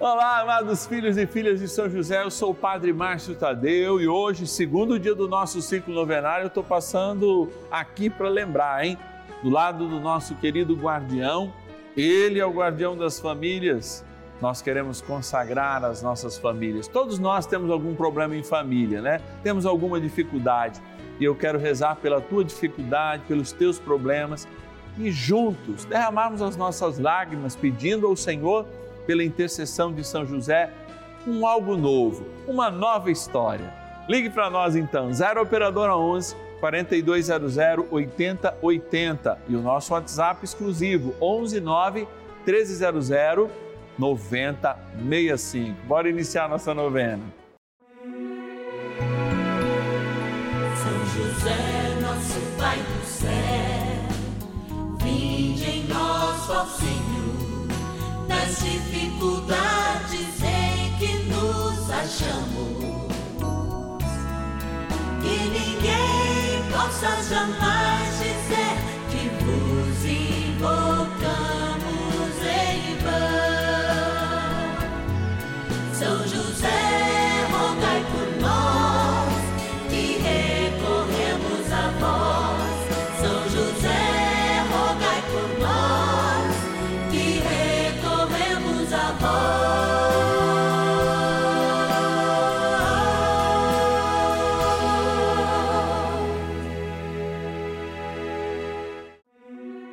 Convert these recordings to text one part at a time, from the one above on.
Olá, amados filhos e filhas de São José, eu sou o Padre Márcio Tadeu e hoje, segundo dia do nosso ciclo novenário, eu estou passando aqui para lembrar, hein? Do lado do nosso querido guardião, ele é o guardião das famílias. Nós queremos consagrar as nossas famílias. Todos nós temos algum problema em família, né? Temos alguma dificuldade. E eu quero rezar pela tua dificuldade, pelos teus problemas e juntos derramarmos as nossas lágrimas pedindo ao Senhor pela intercessão de São José, um algo novo, uma nova história. Ligue para nós então, 0 Operadora 11 4200 8080 e o nosso WhatsApp exclusivo 11 9 1300 9065. Bora iniciar nossa novena. Ninguém possa jamais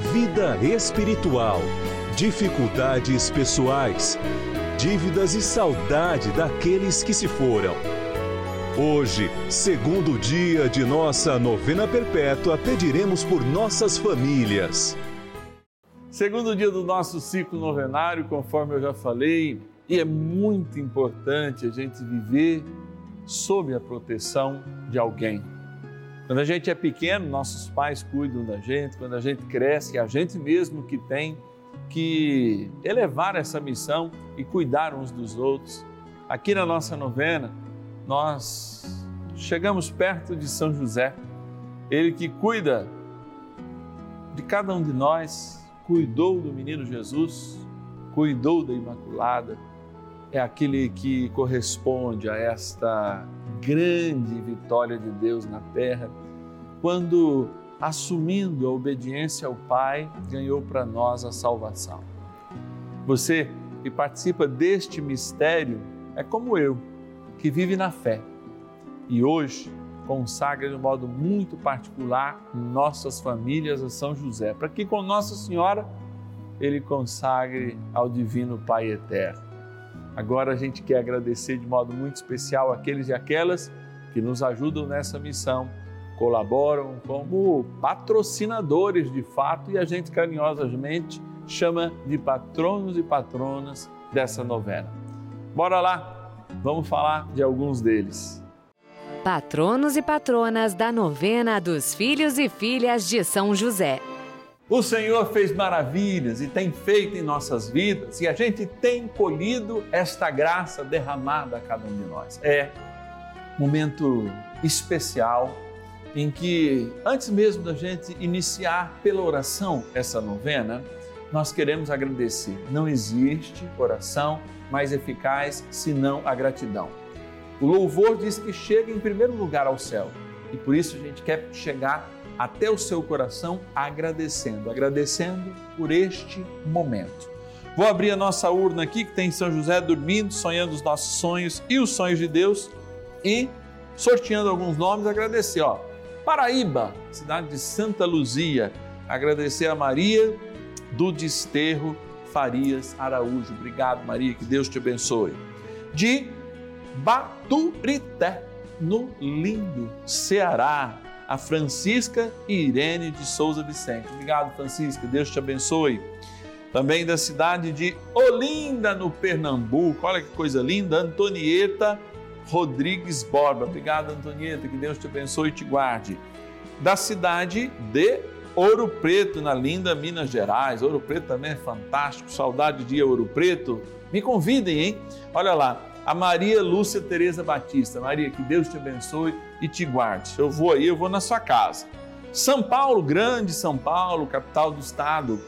vida espiritual, dificuldades pessoais, dívidas e saudade daqueles que se foram. Hoje, segundo dia de nossa novena perpétua, pediremos por nossas famílias. Segundo dia do nosso ciclo novenário, conforme eu já falei, e é muito importante a gente viver sob a proteção de alguém. Quando a gente é pequeno, nossos pais cuidam da gente, quando a gente cresce, é a gente mesmo que tem que elevar essa missão e cuidar uns dos outros. Aqui na nossa novena, nós chegamos perto de São José, ele que cuida de cada um de nós, cuidou do menino Jesus, cuidou da Imaculada, é aquele que corresponde a esta grande vitória de Deus na terra, quando, assumindo a obediência ao Pai, ganhou para nós a salvação. Você que participa deste mistério é como eu, que vive na fé e hoje consagra de um modo muito particular nossas famílias a São José, para que com Nossa Senhora ele consagre ao Divino Pai Eterno. Agora a gente quer agradecer de modo muito especial aqueles e aquelas que nos ajudam nessa missão, colaboram como patrocinadores de fato e a gente carinhosamente chama de patronos e patronas dessa novena. Bora lá, vamos falar de alguns deles. Patronos e patronas da novena dos filhos e filhas de São José. O Senhor fez maravilhas e tem feito em nossas vidas e a gente tem colhido esta graça derramada a cada um de nós. É momento especial em que, antes mesmo da gente iniciar pela oração essa novena, nós queremos agradecer. Não existe oração mais eficaz senão a gratidão. O louvor diz que chega em primeiro lugar ao céu e por isso a gente quer chegar até o seu coração agradecendo, agradecendo por este momento. Vou abrir a nossa urna aqui que tem São José dormindo, sonhando os nossos sonhos e os sonhos de Deus e sorteando alguns nomes, agradecer, ó. Paraíba, cidade de Santa Luzia, agradecer a Maria do Desterro Farias Araújo. Obrigado, Maria, que Deus te abençoe. De Baturité, no lindo Ceará, a Francisca Irene de Souza Vicente. Obrigado, Francisca, Deus te abençoe. Também da cidade de Olinda, no Pernambuco. Olha que coisa linda, Antonieta Rodrigues Borba. Obrigado, Antonieta, que Deus te abençoe e te guarde. Da cidade de Ouro Preto, na linda Minas Gerais. Ouro Preto também é fantástico, saudade de Ouro Preto. Me convidem, hein? Olha lá, a Maria Lúcia Tereza Batista. Maria, que Deus te abençoe e te guarde. Eu vou aí, eu vou na sua casa. São Paulo, grande São Paulo, capital do estado.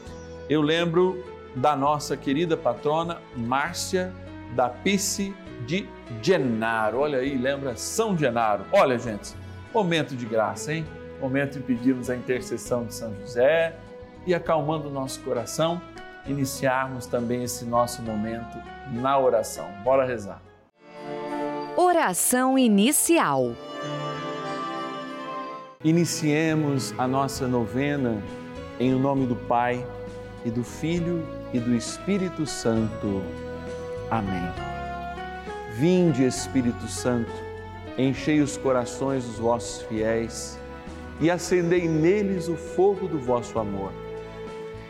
Eu lembro da nossa querida patrona Márcia da Pice de Genaro. Olha aí, lembra São Genaro. Olha, gente, momento de graça, hein? Momento de pedirmos a intercessão de São José e acalmando o nosso coração, iniciarmos também esse nosso momento na oração. Bora rezar. Oração inicial. Iniciemos a nossa novena em o nome do Pai e do Filho e do Espírito Santo. Amém. Vinde, Espírito Santo, enchei os corações dos vossos fiéis e acendei neles o fogo do vosso amor.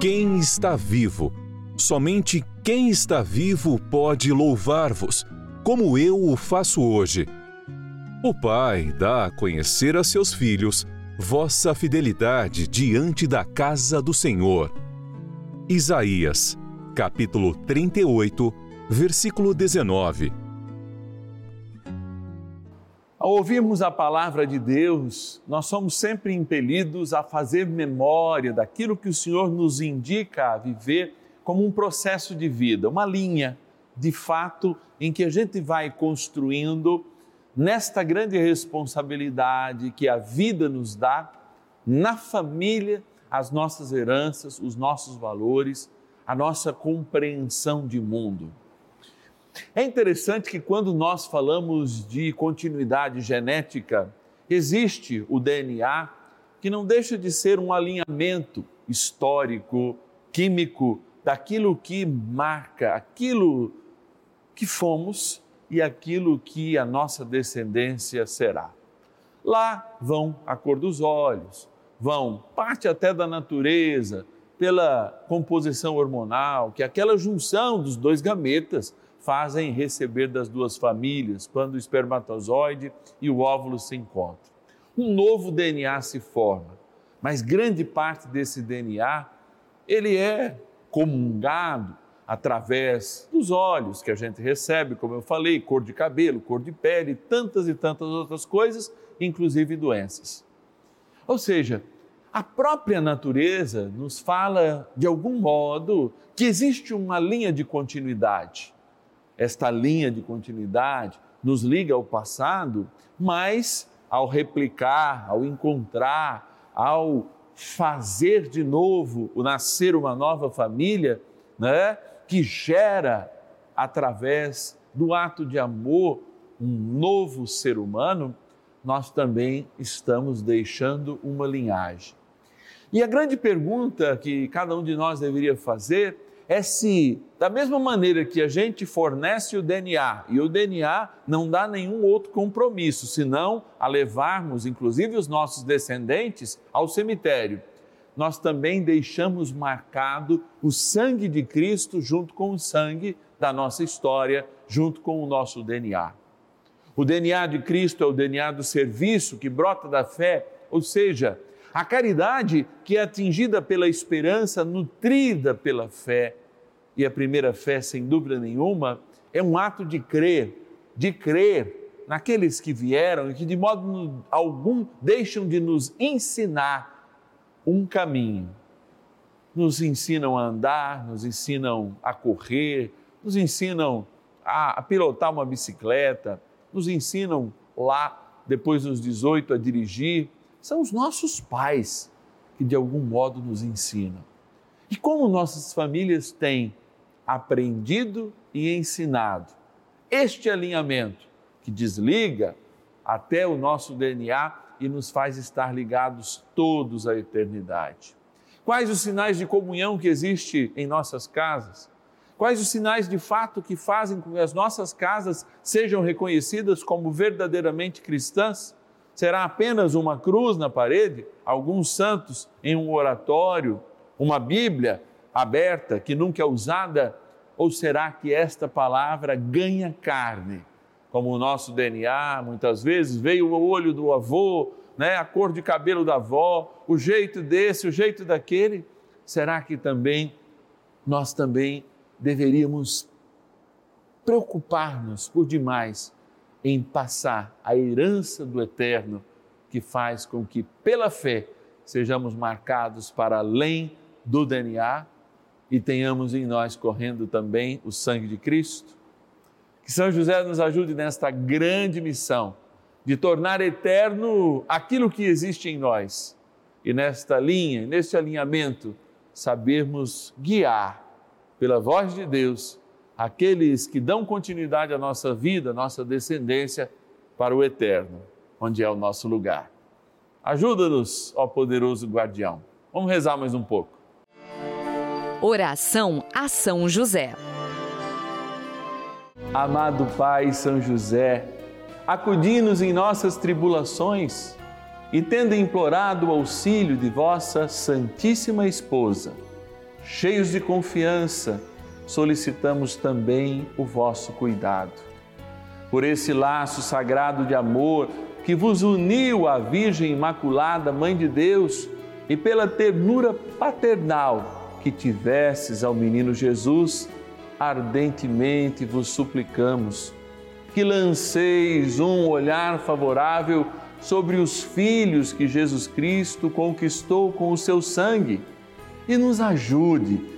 Quem está vivo? Somente quem está vivo pode louvar-vos, como eu o faço hoje. O Pai dá a conhecer a seus filhos vossa fidelidade diante da casa do Senhor. Isaías, capítulo 38, versículo 19. Ao ouvirmos a palavra de Deus, nós somos sempre impelidos a fazer memória daquilo que o Senhor nos indica a viver como um processo de vida, uma linha de fato em que a gente vai construindo nesta grande responsabilidade que a vida nos dá, na família, as nossas heranças, os nossos valores, a nossa compreensão de mundo. É interessante que quando nós falamos de continuidade genética, existe o DNA que não deixa de ser um alinhamento histórico, químico daquilo que marca aquilo que fomos e aquilo que a nossa descendência será. Lá vão a cor dos olhos, vão parte até da natureza, pela composição hormonal, que aquela junção dos dois gametas fazem receber das duas famílias quando o espermatozoide e o óvulo se encontram. Um novo DNA se forma, mas grande parte desse DNA ele é comungado através dos olhos que a gente recebe, como eu falei, cor de cabelo, cor de pele, tantas e tantas outras coisas, inclusive doenças. Ou seja, a própria natureza nos fala, de algum modo, que existe uma linha de continuidade. Esta linha de continuidade nos liga ao passado, mas ao replicar, ao encontrar, ao fazer de novo o nascer uma nova família, né? que gera através do ato de amor um novo ser humano, nós também estamos deixando uma linhagem. E a grande pergunta que cada um de nós deveria fazer é se, da mesma maneira que a gente fornece o DNA, e o DNA não dá nenhum outro compromisso, senão a levarmos, inclusive, os nossos descendentes ao cemitério, nós também deixamos marcado o sangue de Cristo junto com o sangue da nossa história, junto com o nosso DNA. O DNA de Cristo é o DNA do serviço que brota da fé, ou seja, a caridade que é atingida pela esperança, nutrida pela fé. E a primeira fé, sem dúvida nenhuma, é um ato de crer, de crer naqueles que vieram e que de modo algum deixam de nos ensinar um caminho. Nos ensinam a andar, nos ensinam a correr, nos ensinam a, pilotar uma bicicleta, nos ensinam lá, depois dos 18, a dirigir, são os nossos pais que de algum modo nos ensinam. E como nossas famílias têm aprendido e ensinado este alinhamento que desliga até o nosso DNA e nos faz estar ligados todos à eternidade. Quais os sinais de comunhão que existe em nossas casas? Quais os sinais de fato que fazem com que as nossas casas sejam reconhecidas como verdadeiramente cristãs? Será apenas uma cruz na parede, alguns santos em um oratório, uma Bíblia aberta que nunca é usada? Ou será que esta palavra ganha carne? Como o nosso DNA, muitas vezes veio o olho do avô, né, a cor de cabelo da avó, o jeito desse, o jeito daquele. Será que também nós também deveríamos preocupar-nos por demais em passar a herança do eterno que faz com que, pela fé, sejamos marcados para além do DNA e tenhamos em nós correndo também o sangue de Cristo? Que São José nos ajude nesta grande missão de tornar eterno aquilo que existe em nós e nesta linha, neste alinhamento, sabermos guiar pela voz de Deus aqueles que dão continuidade à nossa vida, à nossa descendência para o eterno, onde é o nosso lugar. Ajuda-nos, ó poderoso guardião. Vamos rezar mais um pouco. Oração a São José. Amado Pai São José, acudi-nos em nossas tribulações e, tendo implorado o auxílio de vossa Santíssima Esposa, cheios de confiança, solicitamos também o vosso cuidado. Por esse laço sagrado de amor que vos uniu à Virgem Imaculada, Mãe de Deus, e pela ternura paternal que tivesses ao menino Jesus, ardentemente vos suplicamos que lanceis um olhar favorável sobre os filhos que Jesus Cristo conquistou com o seu sangue e nos ajude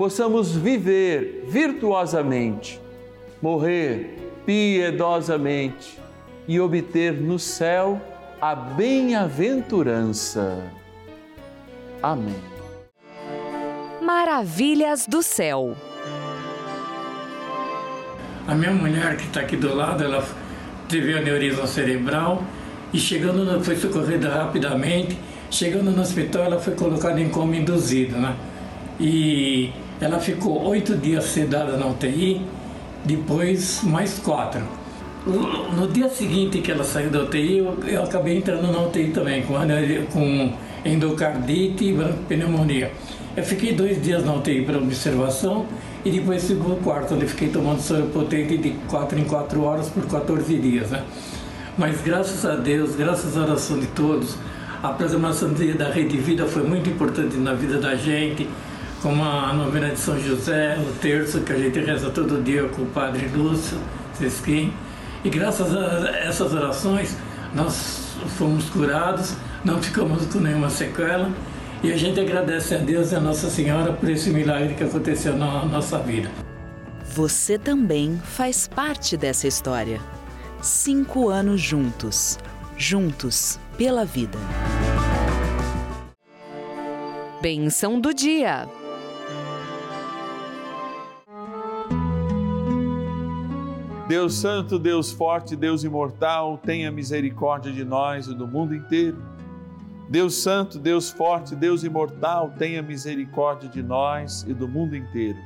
possamos viver virtuosamente, morrer piedosamente e obter no céu a bem-aventurança. Amém. Maravilhas do céu. A minha mulher que está aqui do lado, ela teve aneurisma cerebral e chegando no, foi socorrida rapidamente. Chegando no hospital, ela foi colocada em coma induzido, né? E ela ficou oito dias sedada na UTI, depois mais quatro. No dia seguinte que ela saiu da UTI, eu, eu acabei entrando na UTI também, com, com endocardite e pneumonia. Eu fiquei dois dias na UTI para observação e depois fui para o quarto, onde fiquei tomando soro potente de 4 em 4 horas por 14 dias. Né? Mas graças a Deus, graças à oração de todos, a programação da Rede Vida foi muito importante na vida da gente, como a novena de São José, o terço que a gente reza todo dia com o Padre Lúcio Sesquim. E graças a essas orações, nós fomos curados, não ficamos com nenhuma sequela e a gente agradece a Deus e a Nossa Senhora por esse milagre que aconteceu na nossa vida. Você também faz parte dessa história. Cinco anos juntos. Juntos pela vida. Benção do dia. Deus Santo, Deus Forte, Deus Imortal, tenha misericórdia de nós e do mundo inteiro. Deus Santo, Deus Forte, Deus Imortal, tenha misericórdia de nós e do mundo inteiro.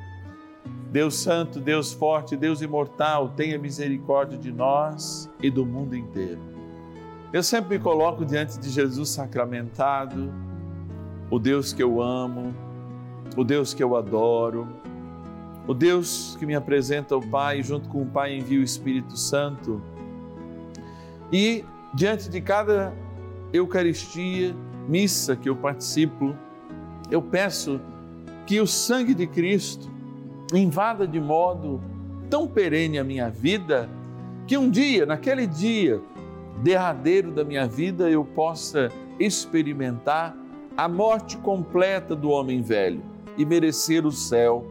Deus Santo, Deus Forte, Deus Imortal, tenha misericórdia de nós e do mundo inteiro. Eu sempre me coloco diante de Jesus sacramentado, o Deus que eu amo, o Deus que eu adoro, o Deus que me apresenta o Pai, junto com o Pai envia o Espírito Santo. E diante de cada Eucaristia, missa que eu participo, eu peço que o sangue de Cristo invada de modo tão perene a minha vida, que um dia, naquele dia derradeiro da minha vida, eu possa experimentar a morte completa do homem velho e merecer o céu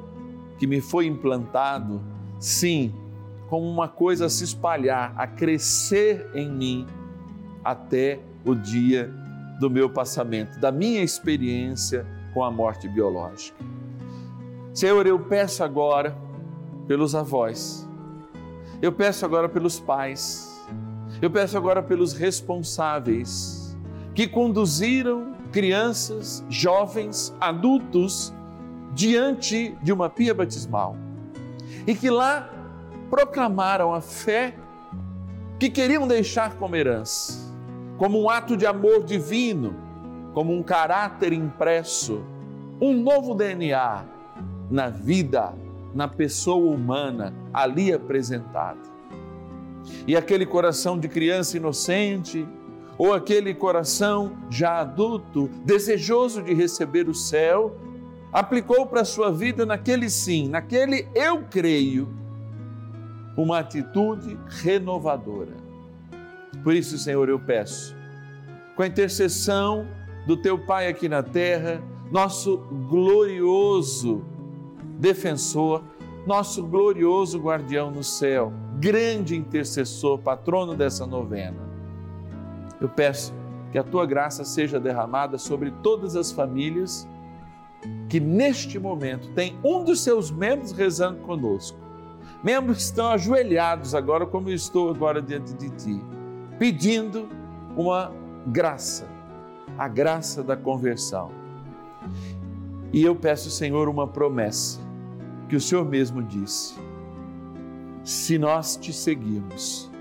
que me foi implantado, sim, como uma coisa a se espalhar, a crescer em mim até o dia do meu passamento, da minha experiência com a morte biológica. Senhor, eu peço agora pelos avós, eu peço agora pelos pais, eu peço agora pelos responsáveis que conduziram crianças, jovens, adultos diante de uma pia batismal e que lá proclamaram a fé que queriam deixar como herança como um ato de amor divino, como um caráter impresso, um novo DNA na vida, na pessoa humana ali apresentada. E aquele coração de criança inocente, ou aquele coração já adulto, desejoso de receber o céu, aplicou para a sua vida naquele sim, naquele eu creio, uma atitude renovadora por isso, Senhor, eu peço, com a intercessão do teu Pai aqui na terra, nosso glorioso defensor, nosso glorioso guardião no céu, grande intercessor, patrono dessa novena. Eu peço que a tua graça seja derramada sobre todas as famílias que neste momento tem um dos seus membros rezando conosco. Membros que estão ajoelhados agora, como eu estou agora diante de ti pedindo uma graça, a graça da conversão. E eu peço, Senhor, uma promessa que o Senhor mesmo disse: se nós te seguirmos,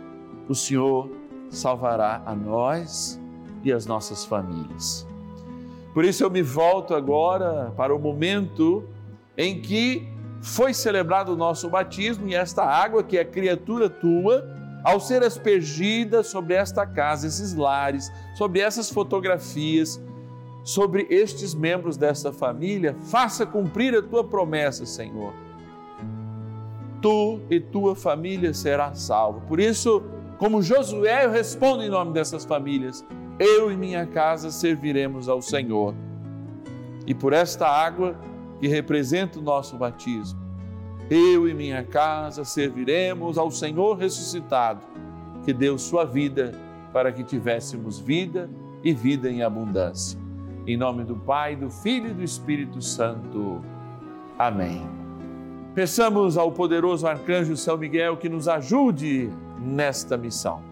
o Senhor salvará a nós e as nossas famílias. Por isso eu me volto agora para o momento em que foi celebrado o nosso batismo e esta água que é criatura tua ao ser aspergida sobre esta casa, esses lares, sobre essas fotografias, sobre estes membros desta família, faça cumprir a tua promessa, Senhor. Tu e tua família será salvo. Por isso, como Josué, eu respondo em nome dessas famílias: eu e minha casa serviremos ao Senhor. E por esta água que representa o nosso batismo, eu e minha casa serviremos ao Senhor ressuscitado, que deu sua vida para que tivéssemos vida e vida em abundância. Em nome do Pai, do Filho e do Espírito Santo. Amém. Peçamos ao poderoso arcanjo São Miguel que nos ajude nesta missão.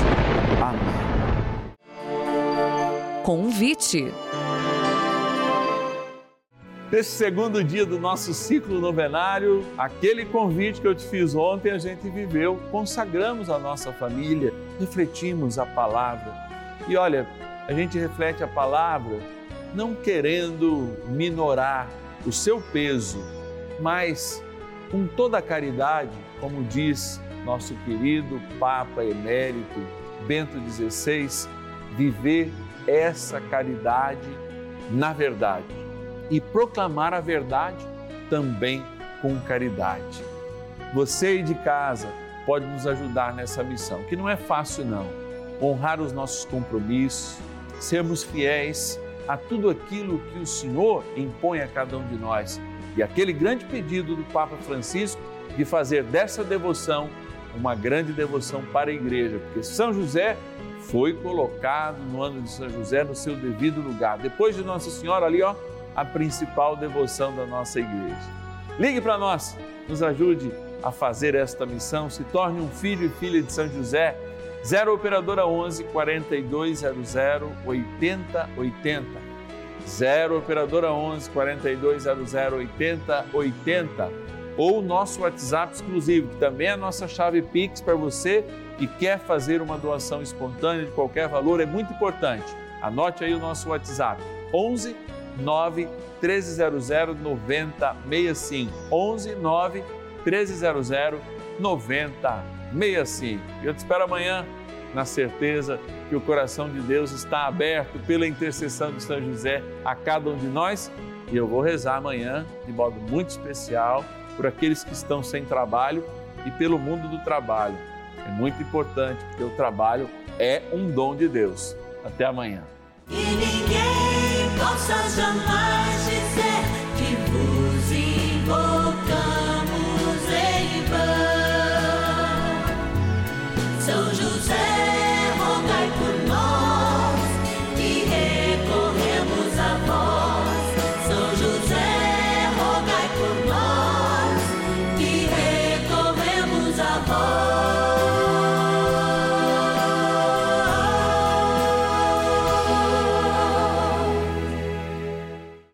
Amém. Convite. Nesse segundo dia do nosso ciclo novenário, aquele convite que eu te fiz ontem, a gente viveu, consagramos a nossa família, refletimos a palavra. E olha, a gente reflete a palavra não querendo minorar o seu peso, mas com toda a caridade, como diz nosso querido Papa Emérito Bento XVI, viver essa caridade na verdade e proclamar a verdade também com caridade. Você aí de casa pode nos ajudar nessa missão, que não é fácil não. Honrar os nossos compromissos, sermos fiéis a tudo aquilo que o Senhor impõe a cada um de nós. E aquele grande pedido do Papa Francisco de fazer dessa devoção uma grande devoção para a igreja, porque São José foi colocado no ano de São José no seu devido lugar. Depois de Nossa Senhora ali, ó, a principal devoção da nossa igreja. Ligue para nós, nos ajude a fazer esta missão, se torne um filho e filha de São José. 0 Operadora 11 4200 8080. 0 Operadora 11 4200 8080. Ou nosso WhatsApp exclusivo, que também é a nossa chave Pix para você que quer fazer uma doação espontânea de qualquer valor, é muito importante. Anote aí o nosso WhatsApp: 11 9 1300 9065. 11 9 1300 9065. Eu te espero amanhã na certeza que o coração de Deus está aberto pela intercessão de São José a cada um de nós e eu vou rezar amanhã de modo muito especial por aqueles que estão sem trabalho e pelo mundo do trabalho. É muito importante porque o trabalho é um dom de Deus. Até amanhã